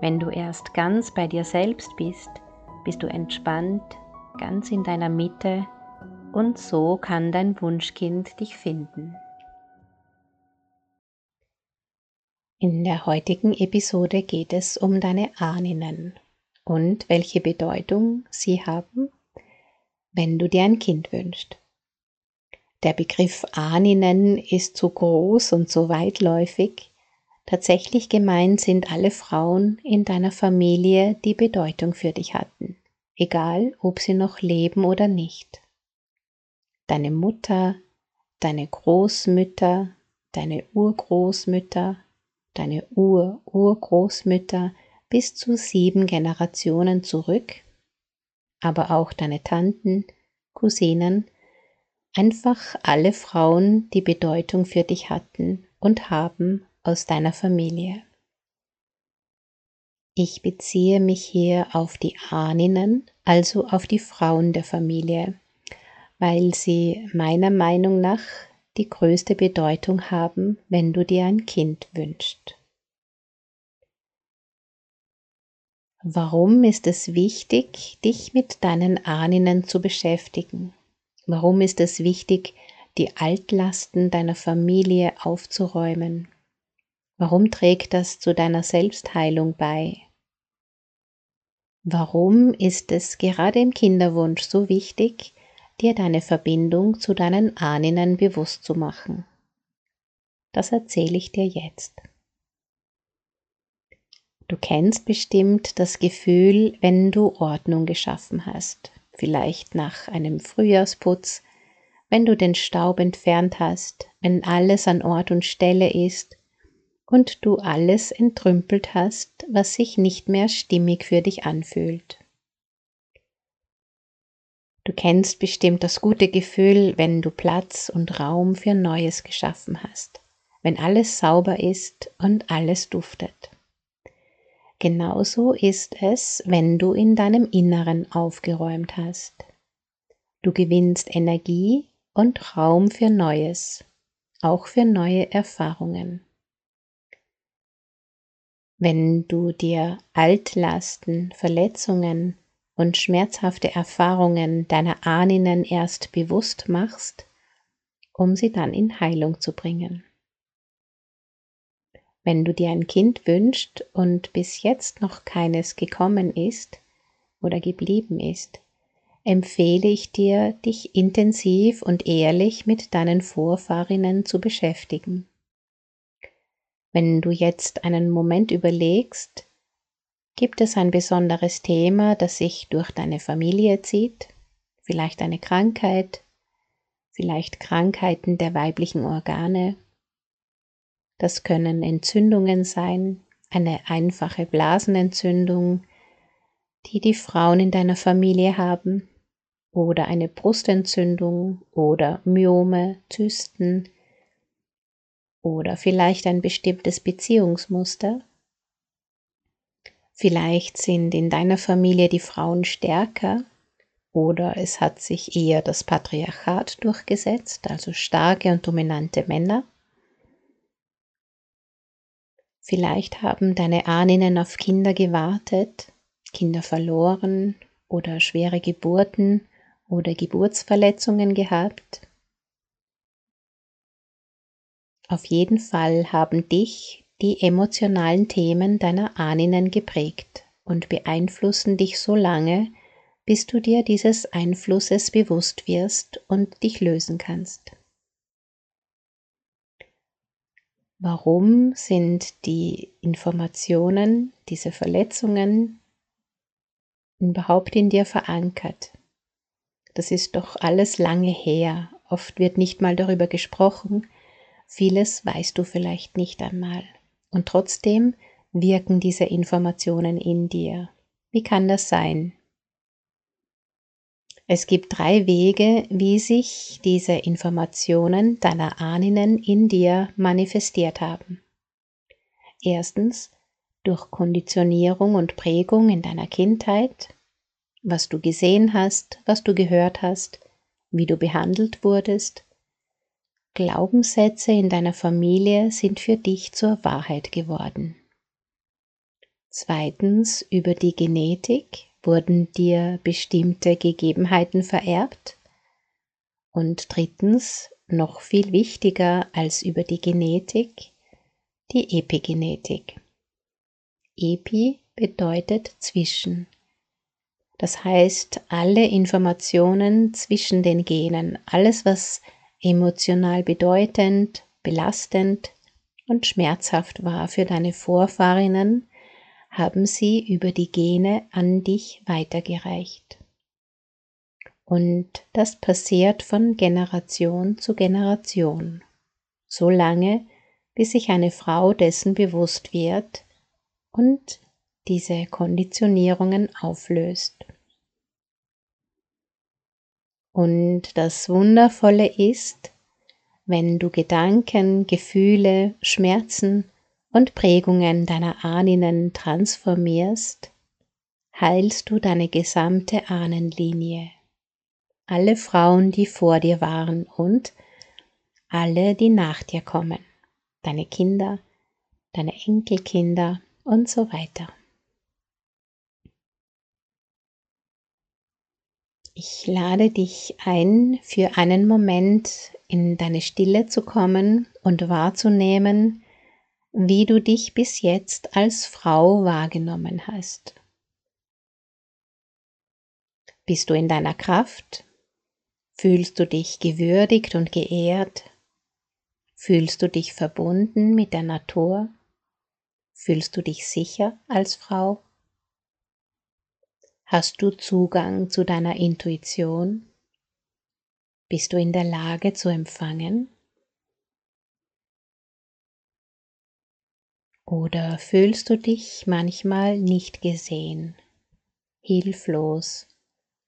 Wenn du erst ganz bei dir selbst bist, bist du entspannt, ganz in deiner Mitte und so kann dein Wunschkind dich finden. In der heutigen Episode geht es um deine Ahnen und welche Bedeutung sie haben, wenn du dir ein Kind wünschst. Der Begriff Ahnen ist so groß und so weitläufig, Tatsächlich gemeint sind alle Frauen in deiner Familie, die Bedeutung für dich hatten, egal ob sie noch leben oder nicht. Deine Mutter, deine Großmütter, deine Urgroßmütter, deine Ur-Urgroßmütter bis zu sieben Generationen zurück, aber auch deine Tanten, Cousinen, einfach alle Frauen, die Bedeutung für dich hatten und haben aus deiner Familie. Ich beziehe mich hier auf die Ahninnen, also auf die Frauen der Familie, weil sie meiner Meinung nach die größte Bedeutung haben, wenn du dir ein Kind wünschst. Warum ist es wichtig, dich mit deinen Ahninnen zu beschäftigen? Warum ist es wichtig, die Altlasten deiner Familie aufzuräumen? Warum trägt das zu deiner Selbstheilung bei? Warum ist es gerade im Kinderwunsch so wichtig, dir deine Verbindung zu deinen Ahnen bewusst zu machen? Das erzähle ich dir jetzt. Du kennst bestimmt das Gefühl, wenn du Ordnung geschaffen hast, vielleicht nach einem Frühjahrsputz, wenn du den Staub entfernt hast, wenn alles an Ort und Stelle ist und du alles entrümpelt hast, was sich nicht mehr stimmig für dich anfühlt. Du kennst bestimmt das gute Gefühl, wenn du Platz und Raum für Neues geschaffen hast, wenn alles sauber ist und alles duftet. Genauso ist es, wenn du in deinem Inneren aufgeräumt hast. Du gewinnst Energie und Raum für Neues, auch für neue Erfahrungen. Wenn du dir Altlasten, Verletzungen und schmerzhafte Erfahrungen deiner Ahnen erst bewusst machst, um sie dann in Heilung zu bringen. Wenn du dir ein Kind wünschst und bis jetzt noch keines gekommen ist oder geblieben ist, empfehle ich dir, dich intensiv und ehrlich mit deinen Vorfahrinnen zu beschäftigen. Wenn du jetzt einen Moment überlegst, gibt es ein besonderes Thema, das sich durch deine Familie zieht, vielleicht eine Krankheit, vielleicht Krankheiten der weiblichen Organe. Das können Entzündungen sein, eine einfache Blasenentzündung, die die Frauen in deiner Familie haben, oder eine Brustentzündung oder Myome, Zysten, oder vielleicht ein bestimmtes Beziehungsmuster. Vielleicht sind in deiner Familie die Frauen stärker oder es hat sich eher das Patriarchat durchgesetzt, also starke und dominante Männer. Vielleicht haben deine Ahnen auf Kinder gewartet, Kinder verloren oder schwere Geburten oder Geburtsverletzungen gehabt auf jeden Fall haben dich die emotionalen Themen deiner Ahnen geprägt und beeinflussen dich so lange, bis du dir dieses Einflusses bewusst wirst und dich lösen kannst. Warum sind die Informationen, diese Verletzungen überhaupt in dir verankert? Das ist doch alles lange her. Oft wird nicht mal darüber gesprochen, Vieles weißt du vielleicht nicht einmal. Und trotzdem wirken diese Informationen in dir? Wie kann das sein? Es gibt drei Wege, wie sich diese Informationen deiner Ahnen in dir manifestiert haben. Erstens durch Konditionierung und Prägung in deiner Kindheit, was du gesehen hast, was du gehört hast, wie du behandelt wurdest. Glaubenssätze in deiner Familie sind für dich zur Wahrheit geworden. Zweitens über die Genetik, Wurden dir bestimmte Gegebenheiten vererbt? Und drittens, noch viel wichtiger als über die Genetik, die Epigenetik. Epi bedeutet zwischen. Das heißt, alle Informationen zwischen den Genen, alles was emotional bedeutend, belastend und schmerzhaft war für deine Vorfahrinnen, haben sie über die Gene an dich weitergereicht. Und das passiert von Generation zu Generation, so lange, bis sich eine Frau dessen bewusst wird und diese Konditionierungen auflöst. Und das Wundervolle ist, wenn du Gedanken, Gefühle, Schmerzen und Prägungen deiner Ahnen transformierst, heilst du deine gesamte Ahnenlinie. Alle Frauen, die vor dir waren und alle, die nach dir kommen, deine Kinder, deine Enkelkinder und so weiter. Ich lade dich ein, für einen Moment in deine Stille zu kommen und wahrzunehmen, wie du dich bis jetzt als Frau wahrgenommen hast. Bist du in deiner Kraft? Fühlst du dich gewürdigt und geehrt? Fühlst du dich verbunden mit der Natur? Fühlst du dich sicher als Frau? Hast du Zugang zu deiner Intuition? Bist du in der Lage zu empfangen? Oder fühlst du dich manchmal nicht gesehen, hilflos,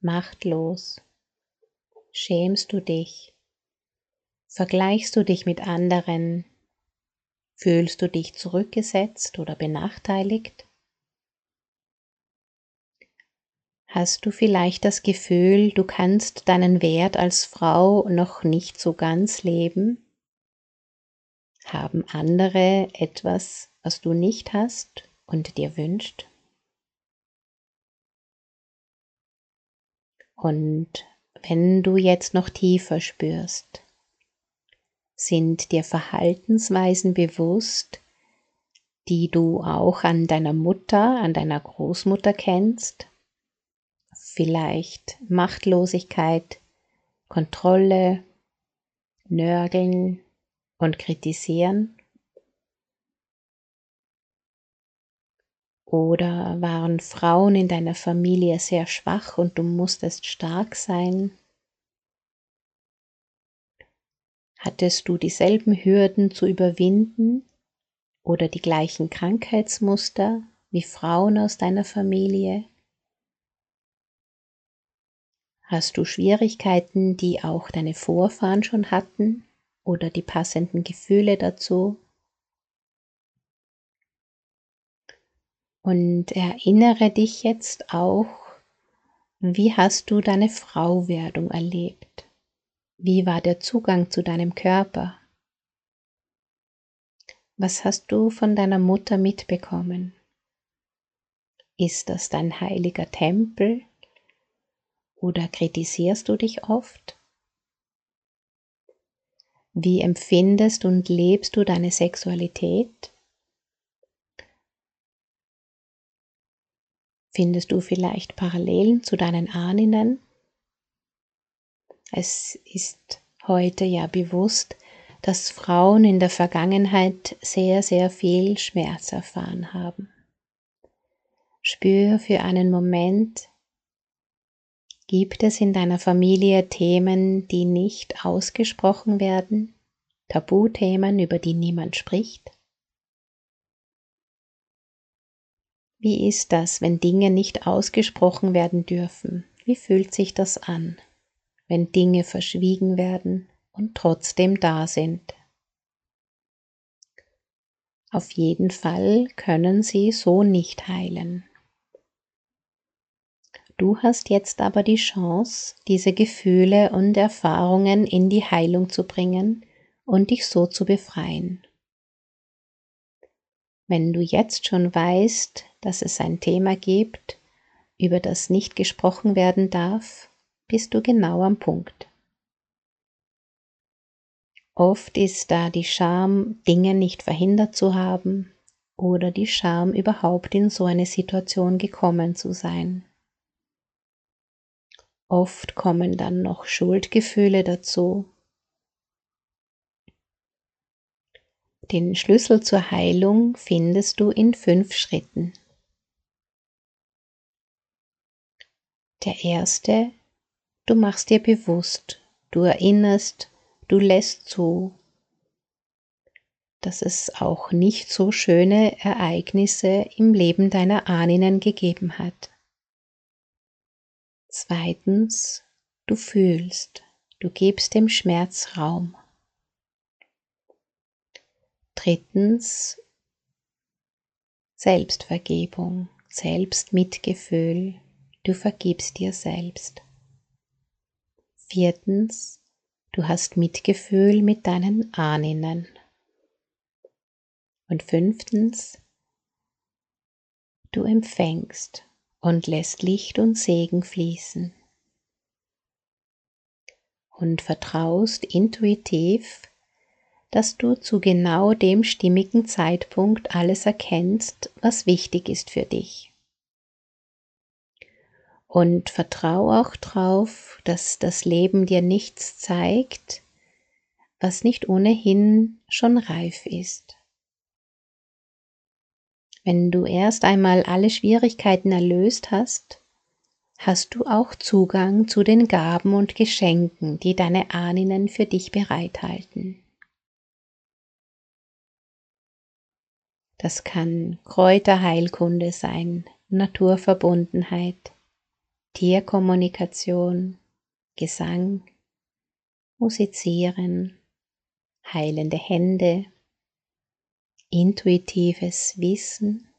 machtlos? Schämst du dich? Vergleichst du dich mit anderen? Fühlst du dich zurückgesetzt oder benachteiligt? Hast du vielleicht das Gefühl, du kannst deinen Wert als Frau noch nicht so ganz leben? Haben andere etwas was du nicht hast und dir wünscht. Und wenn du jetzt noch tiefer spürst, sind dir Verhaltensweisen bewusst, die du auch an deiner Mutter, an deiner Großmutter kennst, vielleicht Machtlosigkeit, Kontrolle, Nörgeln und Kritisieren Oder waren Frauen in deiner Familie sehr schwach und du musstest stark sein? Hattest du dieselben Hürden zu überwinden oder die gleichen Krankheitsmuster wie Frauen aus deiner Familie? Hast du Schwierigkeiten, die auch deine Vorfahren schon hatten oder die passenden Gefühle dazu? Und erinnere dich jetzt auch, wie hast du deine Frauwerdung erlebt? Wie war der Zugang zu deinem Körper? Was hast du von deiner Mutter mitbekommen? Ist das dein heiliger Tempel? Oder kritisierst du dich oft? Wie empfindest und lebst du deine Sexualität? Findest du vielleicht Parallelen zu deinen Ahnen? Es ist heute ja bewusst, dass Frauen in der Vergangenheit sehr, sehr viel Schmerz erfahren haben. Spür für einen Moment, gibt es in deiner Familie Themen, die nicht ausgesprochen werden, Tabuthemen, über die niemand spricht? Wie ist das, wenn Dinge nicht ausgesprochen werden dürfen? Wie fühlt sich das an, wenn Dinge verschwiegen werden und trotzdem da sind? Auf jeden Fall können sie so nicht heilen. Du hast jetzt aber die Chance, diese Gefühle und Erfahrungen in die Heilung zu bringen und dich so zu befreien. Wenn du jetzt schon weißt, dass es ein Thema gibt, über das nicht gesprochen werden darf, bist du genau am Punkt. Oft ist da die Scham, Dinge nicht verhindert zu haben oder die Scham, überhaupt in so eine Situation gekommen zu sein. Oft kommen dann noch Schuldgefühle dazu. Den Schlüssel zur Heilung findest du in fünf Schritten. Der erste, du machst dir bewusst, du erinnerst, du lässt zu, dass es auch nicht so schöne Ereignisse im Leben deiner Ahnen gegeben hat. Zweitens, du fühlst, du gibst dem Schmerz Raum. Drittens, Selbstvergebung, Selbstmitgefühl, du vergibst dir selbst. Viertens, du hast Mitgefühl mit deinen Ahnen. Und fünftens, du empfängst und lässt Licht und Segen fließen. Und vertraust intuitiv, dass du zu genau dem stimmigen Zeitpunkt alles erkennst, was wichtig ist für dich. Und vertrau auch drauf, dass das Leben dir nichts zeigt, was nicht ohnehin schon reif ist. Wenn du erst einmal alle Schwierigkeiten erlöst hast, hast du auch Zugang zu den Gaben und Geschenken, die deine Ahnen für dich bereithalten. Das kann Kräuterheilkunde sein, Naturverbundenheit, Tierkommunikation, Gesang, Musizieren, heilende Hände, intuitives Wissen,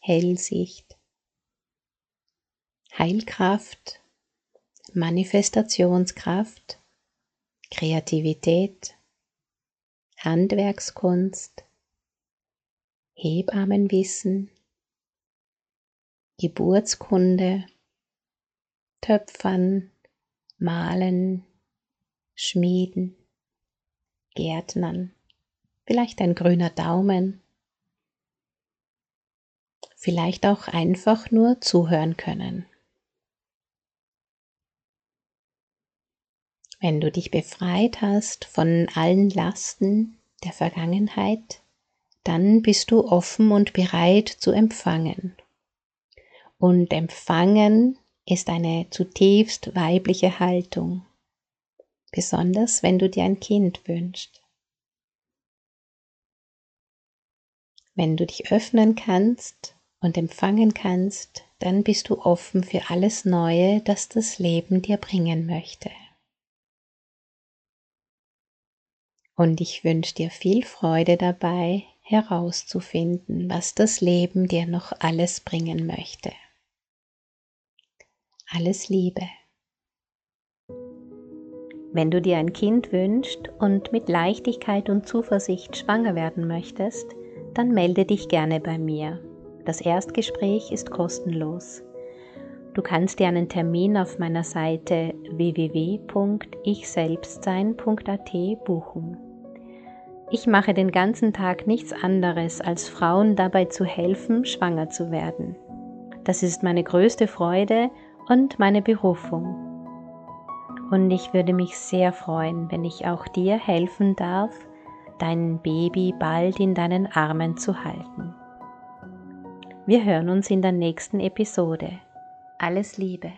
Hellsicht, Heilkraft, Manifestationskraft, Kreativität, Handwerkskunst, Hebammenwissen, Geburtskunde, Töpfern, Malen, Schmieden, Gärtnern vielleicht ein grüner Daumen, vielleicht auch einfach nur zuhören können. Wenn du dich befreit hast von allen Lasten der Vergangenheit, dann bist du offen und bereit zu empfangen. Und empfangen ist eine zutiefst weibliche Haltung, besonders wenn du dir ein Kind wünschst. Wenn du dich öffnen kannst und empfangen kannst, dann bist du offen für alles Neue, das das Leben dir bringen möchte. Und ich wünsche dir viel Freude dabei, herauszufinden, was das Leben dir noch alles bringen möchte. Alles Liebe. Wenn du dir ein Kind wünschst und mit Leichtigkeit und Zuversicht schwanger werden möchtest, dann melde dich gerne bei mir. Das Erstgespräch ist kostenlos. Du kannst dir einen Termin auf meiner Seite www.ichselbstsein.at buchen. Ich mache den ganzen Tag nichts anderes, als Frauen dabei zu helfen, schwanger zu werden. Das ist meine größte Freude und meine Berufung. Und ich würde mich sehr freuen, wenn ich auch dir helfen darf, dein Baby bald in deinen Armen zu halten. Wir hören uns in der nächsten Episode. Alles Liebe.